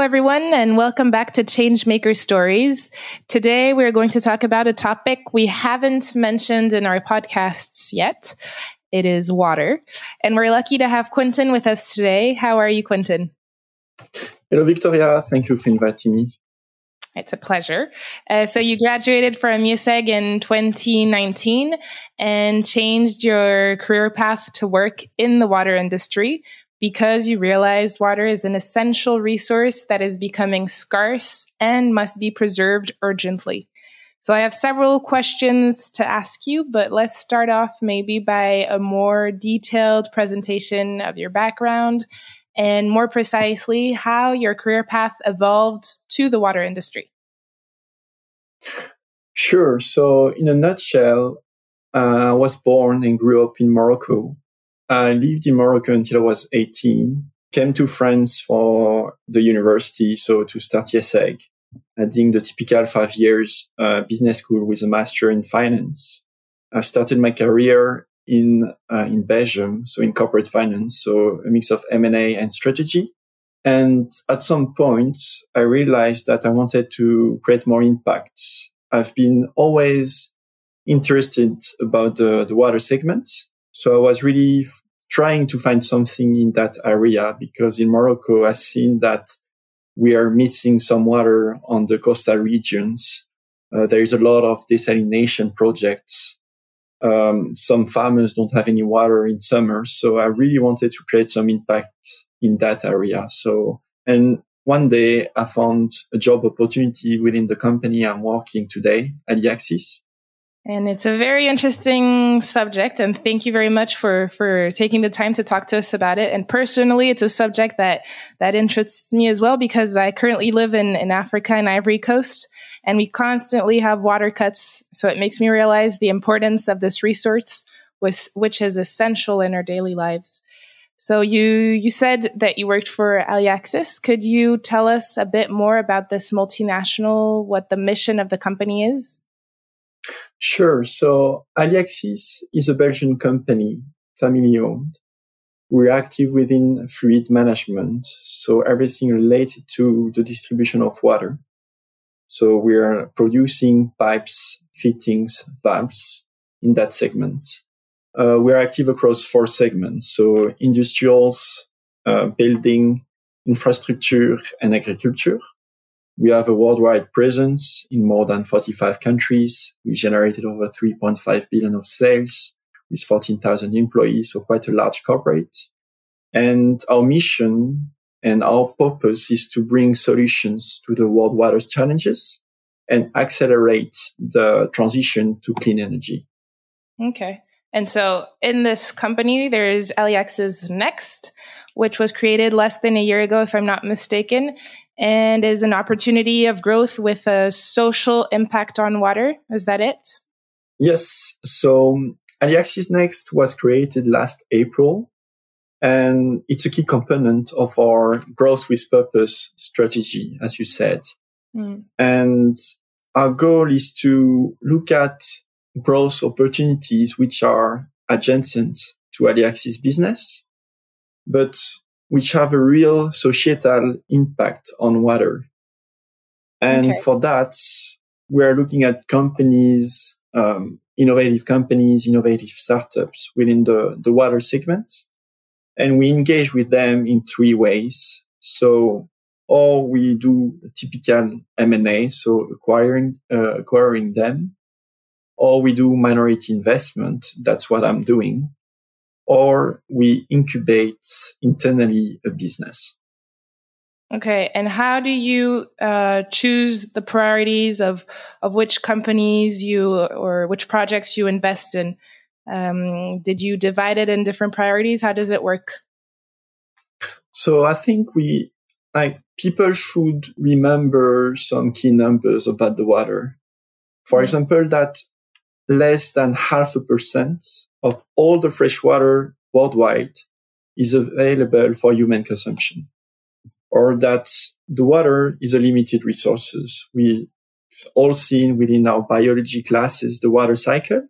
Hello, everyone, and welcome back to Changemaker Stories. Today, we're going to talk about a topic we haven't mentioned in our podcasts yet. It is water. And we're lucky to have Quentin with us today. How are you, Quentin? Hello, Victoria. Thank you for inviting me. It's a pleasure. Uh, so, you graduated from IÉSEG in 2019 and changed your career path to work in the water industry because you realized water is an essential resource that is becoming scarce and must be preserved urgently. So I have several questions to ask you, but let's start off maybe by a more detailed presentation of your background and more precisely how your career path evolved to the water industry. Sure. So in a nutshell, uh, I was born and grew up in Morocco I lived in Morocco until I was 18, came to France for the university, so to start IÉSEG, doing the typical five years uh, business school with a master in finance. I started my career in uh, in Belgium, so in corporate finance, so a mix of M&A and strategy. And at some point, I realized that I wanted to create more impact. I've been always interested about the, the water segment so I was really f- trying to find something in that area because in Morocco, I've seen that we are missing some water on the coastal regions. Uh, there is a lot of desalination projects. Um, some farmers don't have any water in summer. So I really wanted to create some impact in that area. So, and one day I found a job opportunity within the company I'm working today, Aliaxis. And it's a very interesting subject. And thank you very much for, for taking the time to talk to us about it. And personally, it's a subject that, that interests me as well because I currently live in, in Africa and Ivory Coast and we constantly have water cuts. So it makes me realize the importance of this resource, which, which is essential in our daily lives. So you, you said that you worked for Aliaxis. Could you tell us a bit more about this multinational, what the mission of the company is? Sure. So Aliaxis is a Belgian company, family owned. We're active within fluid management. So everything related to the distribution of water. So we are producing pipes, fittings, valves in that segment. Uh, we're active across four segments. So industrials, uh, building, infrastructure and agriculture. We have a worldwide presence in more than 45 countries. We generated over 3.5 billion of sales with 14,000 employees, so quite a large corporate. And our mission and our purpose is to bring solutions to the world water challenges and accelerate the transition to clean energy. Okay. And so in this company, there is Aliaxis Next, which was created less than a year ago, if I'm not mistaken and is an opportunity of growth with a social impact on water. Is that it? Yes. So Aliaxis Next was created last April, and it's a key component of our growth with purpose strategy, as you said. Mm. And our goal is to look at growth opportunities which are adjacent to Aliaxis business, but which have a real societal impact on water. And okay. for that, we're looking at companies, um, innovative companies, innovative startups within the, the water segment. And we engage with them in three ways. So, or we do typical M&A, so acquiring, uh, acquiring them, or we do minority investment. That's what I'm doing or we incubate internally a business. Okay, and how do you uh, choose the priorities of of which companies you or which projects you invest in? Um, did you divide it in different priorities? How does it work? So I think we like people should remember some key numbers about the water. For mm-hmm. example, that less than half a percent of all the fresh water worldwide is available for human consumption or that the water is a limited resources. We all seen within our biology classes the water cycle.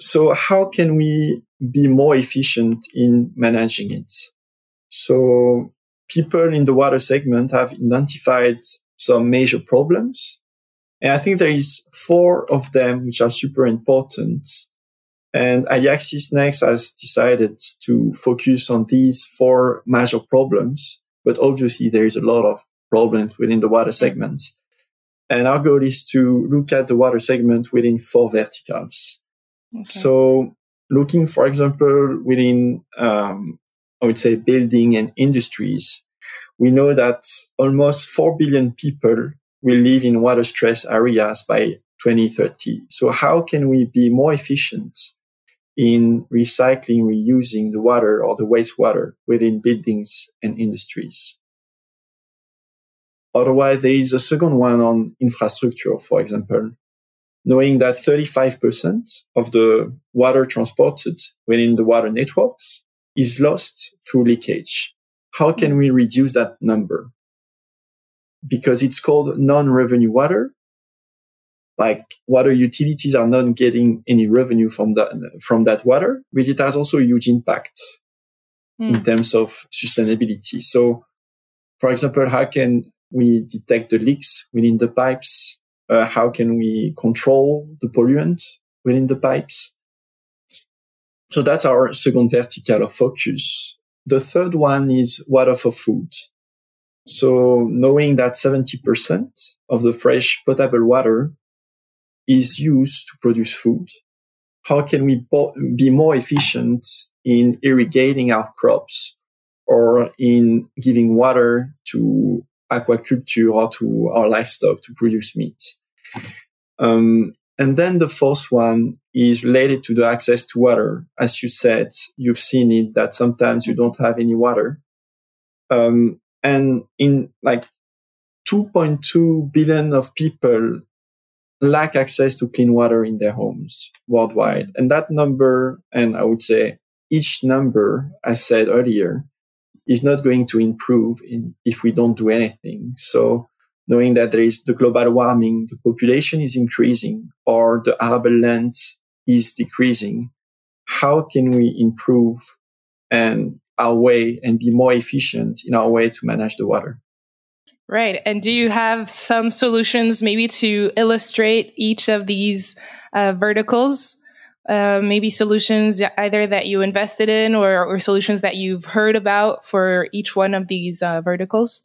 So how can we be more efficient in managing it? So people in the water segment have identified some major problems. And I think there is four of them which are super important. And Aliaxis Next has decided to focus on these four major problems. But obviously there is a lot of problems within the water segments. And our goal is to look at the water segment within four verticals. Okay. So looking, for example, within, um, I would say building and industries, we know that almost 4 billion people will live in water stress areas by 2030. So how can we be more efficient in recycling, reusing the water or the wastewater within buildings and industries? Otherwise, there is a second one on infrastructure, for example, knowing that 35% of the water transported within the water networks is lost through leakage. How can we reduce that number? Because it's called non-revenue water. Like water utilities are not getting any revenue from that, from that water, but it has also a huge impact mm. in terms of sustainability. So, for example, how can we detect the leaks within the pipes? Uh, how can we control the polluant within the pipes? So that's our second vertical of focus. The third one is water for food. So knowing that 70% of the fresh potable water is used to produce food, how can we be more efficient in irrigating our crops or in giving water to aquaculture or to our livestock to produce meat. Um, and then the fourth one is related to the access to water. As you said, you've seen it that sometimes you don't have any water. Um, and in like 2.2 billion of people lack access to clean water in their homes worldwide. And that number, and I would say each number, I said earlier, is not going to improve in, if we don't do anything. So knowing that there is the global warming, the population is increasing or the arable land is decreasing, how can we improve and our way and be more efficient in our way to manage the water? Right. And do you have some solutions maybe to illustrate each of these uh, verticals? Uh, maybe solutions either that you invested in or, or, solutions that you've heard about for each one of these uh, verticals?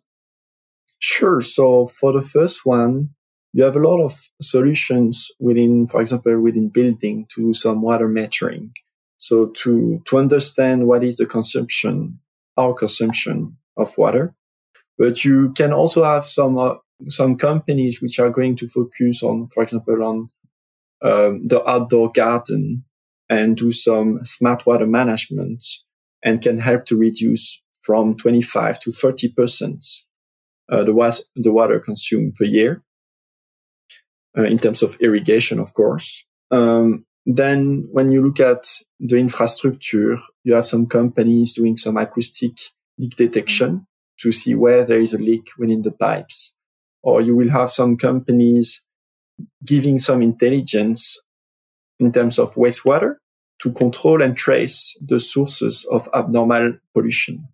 Sure. So for the first one, you have a lot of solutions within, for example, within building to do some water metering. So to, to understand what is the consumption, our consumption of water. But you can also have some, uh, some companies which are going to focus on, for example, on um, the outdoor garden and do some smart water management and can help to reduce from 25 to 30 percent uh, the, was- the water consumed per year uh, in terms of irrigation, of course. Um, then when you look at the infrastructure, you have some companies doing some acoustic leak detection to see where there is a leak within the pipes. Or you will have some companies giving some intelligence in terms of wastewater to control and trace the sources of abnormal pollution,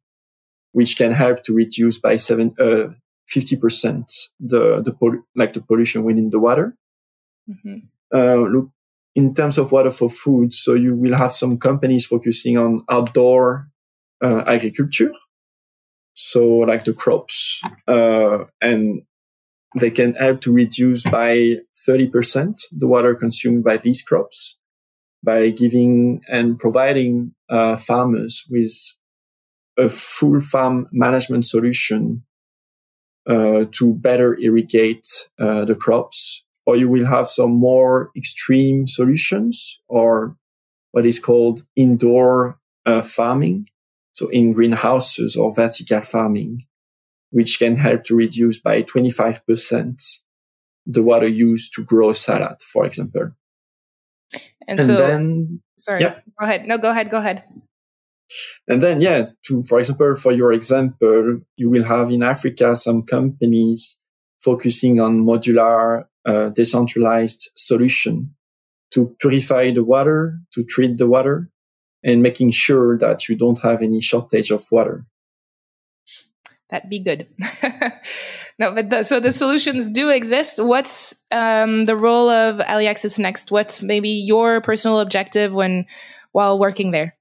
which can help to reduce by seven, uh, 50% the, the, pol- like the pollution within the water. Mm-hmm. Uh, look, in terms of water for food, so you will have some companies focusing on outdoor uh, agriculture. So like the crops, uh, and they can help to reduce by 30% the water consumed by these crops by giving and providing uh, farmers with a full farm management solution uh, to better irrigate uh, the crops. Or you will have some more extreme solutions or what is called indoor uh, farming. So in greenhouses or vertical farming which can help to reduce by 25% the water used to grow salad, for example. And, and so, then, sorry, yeah. go ahead. No, go ahead. Go ahead. And then, yeah, to, for example, for your example, you will have in Africa some companies focusing on modular, uh, decentralized solution to purify the water, to treat the water, and making sure that you don't have any shortage of water. That'd be good. no, but the, so the solutions do exist. What's um, the role of Aliaxis Next? What's maybe your personal objective when while working there?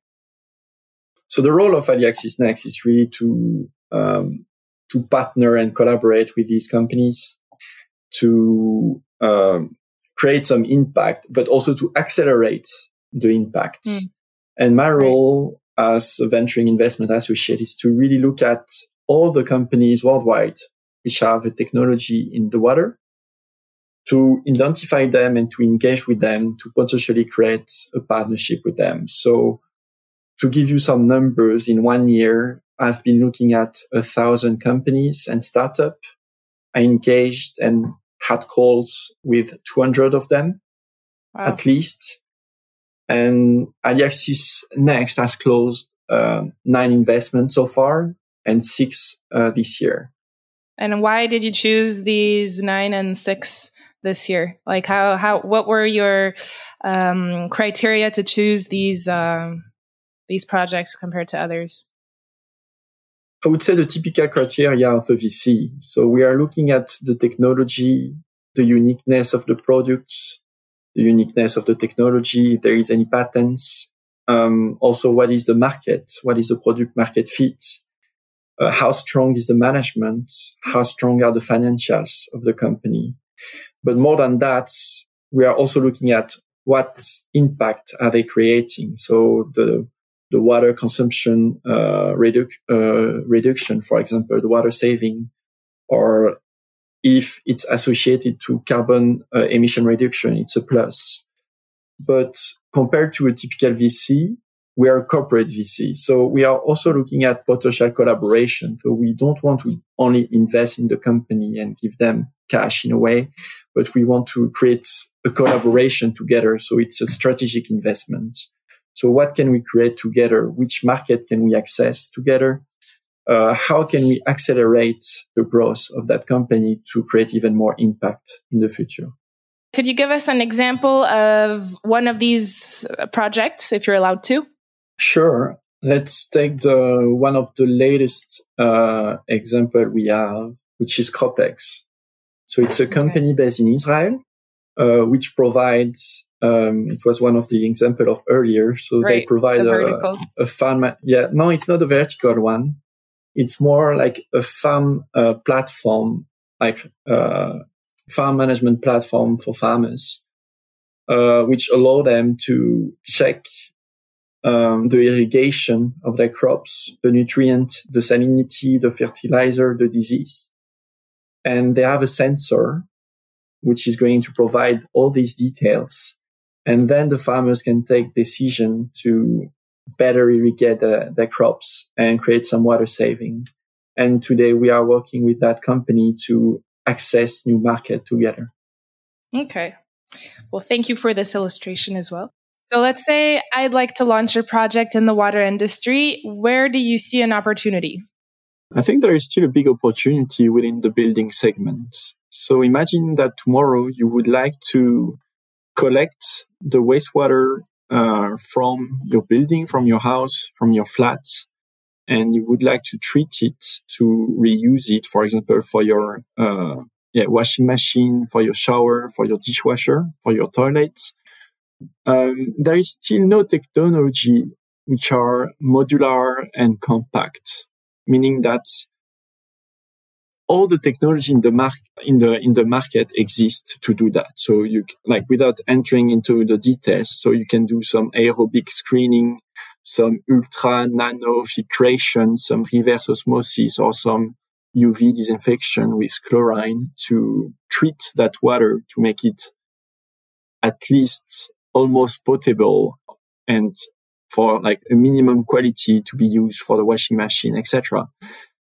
So the role of Aliaxis Next is really to um, to partner and collaborate with these companies to um, create some impact, but also to accelerate the impact. Mm. And my role right. as a venturing investment associate is to really look at all the companies worldwide which have a technology in the water to identify them and to engage with them to potentially create a partnership with them. So to give you some numbers in one year, I've been looking at a thousand companies and startup. I engaged and had calls with 200 of them wow. at least. And Aliaxis Next has closed uh, nine investments so far and six uh, this year. And why did you choose these nine and six this year? Like how how what were your um, criteria to choose these um, these projects compared to others? I would say the typical criteria of a VC. So we are looking at the technology, the uniqueness of the products, uniqueness of the technology, if there is any patents. Um, also, what is the market? What is the product market fit? Uh, how strong is the management? How strong are the financials of the company? But more than that, we are also looking at what impact are they creating? So the the water consumption uh, uh, reduction, for example, the water saving, or if it's associated to carbon uh, emission reduction, it's a plus. But compared to a typical VC, we are a corporate VC. So we are also looking at potential collaboration. So we don't want to only invest in the company and give them cash in a way, but we want to create a collaboration together. So it's a strategic investment. So what can we create together? Which market can we access together? Uh, how can we accelerate the growth of that company to create even more impact in the future? Could you give us an example of one of these projects, if you're allowed to? Sure. Let's take the one of the latest uh, example we have, which is CropX. So it's a company okay. based in Israel, uh, which provides um, it was one of the example of earlier. So right, they provide the a, a farm. Yeah, no, it's not a vertical one. It's more like a farm uh, platform, like uh, farm management platform for farmers, uh, which allow them to check um, the irrigation of their crops, the nutrient, the salinity, the fertilizer, the disease. And they have a sensor which is going to provide all these details and then the farmers can take decision to better irrigate the, their crops and create some water saving. And today we are working with that company to access new market together. Okay. Well, thank you for this illustration as well. So let's say I'd like to launch a project in the water industry. Where do you see an opportunity? I think there is still a big opportunity within the building segment. So imagine that tomorrow you would like to collect the wastewater uh, from your building, from your house, from your flat, and you would like to treat it to reuse it, for example, for your uh, yeah, washing machine, for your shower, for your dishwasher, for your toilet. Um, there is still no technology which are modular and compact, meaning that all the technology in the mark in the in the market exists to do that. So you like without entering into the details, so you can do some aerobic screening, some ultra nano filtration, some reverse osmosis, or some UV disinfection with chlorine to treat that water to make it at least almost potable and for like a minimum quality to be used for the washing machine, etc.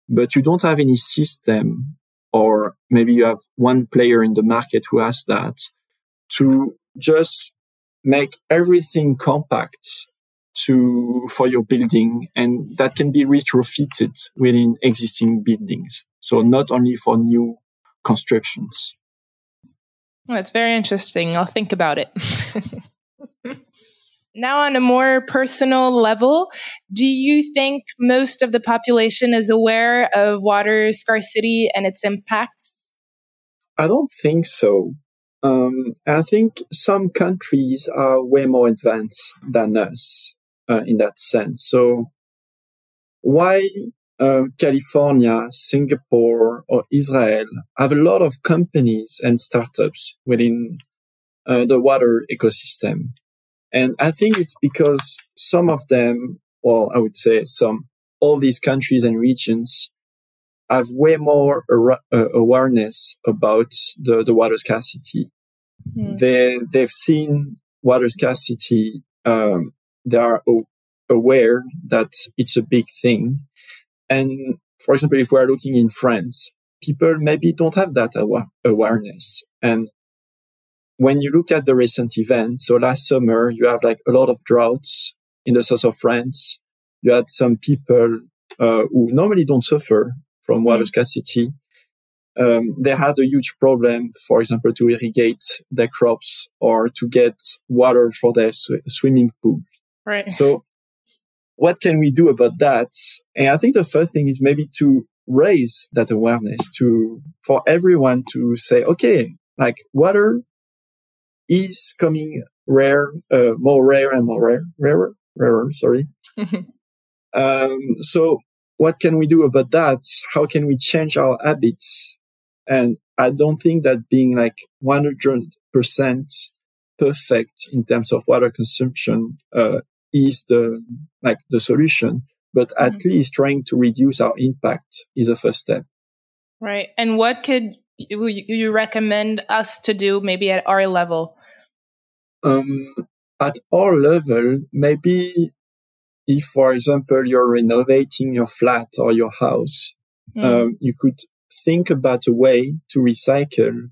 but you don't have any system or maybe you have one player in the market who has that to just make everything compact to for your building and that can be retrofitted within existing buildings. So not only for new constructions. Oh, That's very interesting. I'll think about it now on a more personal level do you think most of the population is aware of water scarcity and its impacts i don't think so um, I think some countries are way more advanced than us uh, in that sense. So why uh, California, Singapore, or Israel have a lot of companies and startups within uh, the water ecosystem. And I think it's because some of them, well, I would say some, all these countries and regions have way more uh, awareness about the, the water scarcity. Mm. They, they've seen water scarcity um, they are aware that it's a big thing. And for example, if we're looking in France, people maybe don't have that awa- awareness. And when you look at the recent events, so last summer, you have like a lot of droughts in the south of France. You had some people uh, who normally don't suffer from water mm. scarcity. Um, they had a huge problem, for example, to irrigate their crops or to get water for their sw- swimming pool. Right. So what can we do about that? And I think the first thing is maybe to raise that awareness to, for everyone to say, okay, like water is coming rare, uh, more rare and more rare, rarer, rarer, sorry. um, so what can we do about that? How can we change our habits? And I don't think that being like 100% perfect in terms of water consumption, uh, is the like the solution but at mm-hmm. least trying to reduce our impact is a first step right and what could you recommend us to do maybe at our level um, at our level maybe if for example you're renovating your flat or your house mm. um, you could think about a way to recycle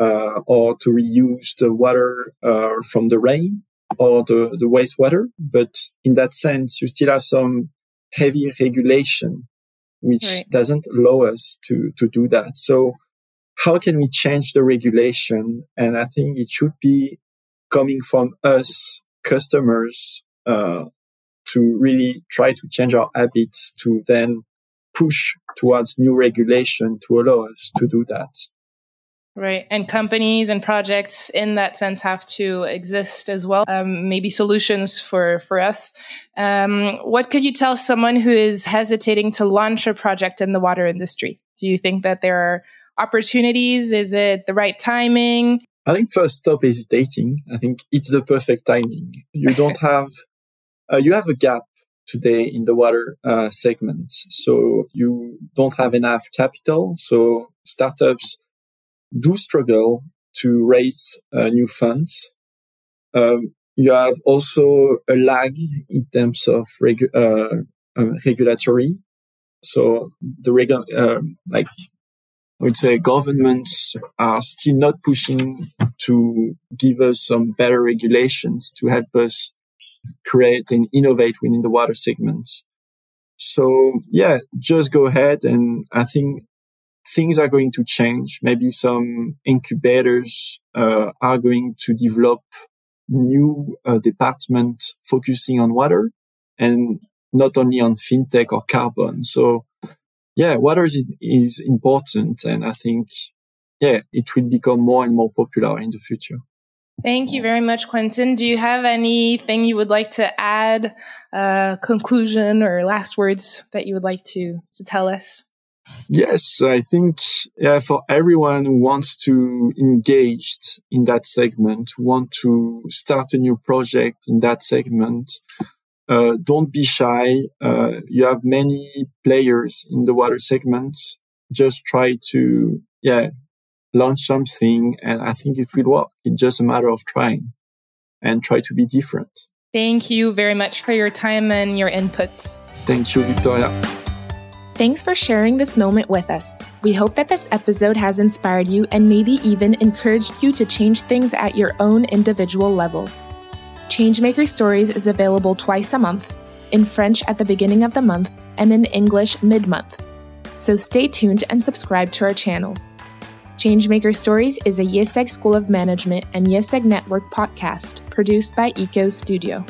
uh, or to reuse the water uh, from the rain or the, the wastewater. But in that sense, you still have some heavy regulation, which right. doesn't allow us to, to do that. So how can we change the regulation? And I think it should be coming from us customers, uh, to really try to change our habits to then push towards new regulation to allow us to do that. Right. And companies and projects in that sense have to exist as well. Um, maybe solutions for, for us. Um, what could you tell someone who is hesitating to launch a project in the water industry? Do you think that there are opportunities? Is it the right timing? I think first stop is dating. I think it's the perfect timing. You don't have, uh, you have a gap today in the water uh, segment. So you don't have enough capital. So startups do struggle to raise uh, new funds. Um, you have also a lag in terms of regu- uh, um, regulatory. So the regu- uh, like I would say governments are still not pushing to give us some better regulations to help us create and innovate within the water segments. So yeah, just go ahead. And I think things are going to change. Maybe some incubators uh, are going to develop new uh, departments focusing on water and not only on fintech or carbon. So yeah, water is, is important. And I think, yeah, it will become more and more popular in the future. Thank you very much, Quentin. Do you have anything you would like to add, uh, conclusion or last words that you would like to, to tell us? Yes, I think yeah, for everyone who wants to engage in that segment, want to start a new project in that segment, uh, don't be shy. Uh, you have many players in the water segment. Just try to yeah launch something, and I think it will work. It's just a matter of trying and try to be different. Thank you very much for your time and your inputs. Thank you, Victoria. Thanks for sharing this moment with us. We hope that this episode has inspired you and maybe even encouraged you to change things at your own individual level. Changemaker Stories is available twice a month, in French at the beginning of the month and in English mid month. So stay tuned and subscribe to our channel. Changemaker Stories is a IÉSEG School of Management and IÉSEG Network podcast produced by ECO Studio.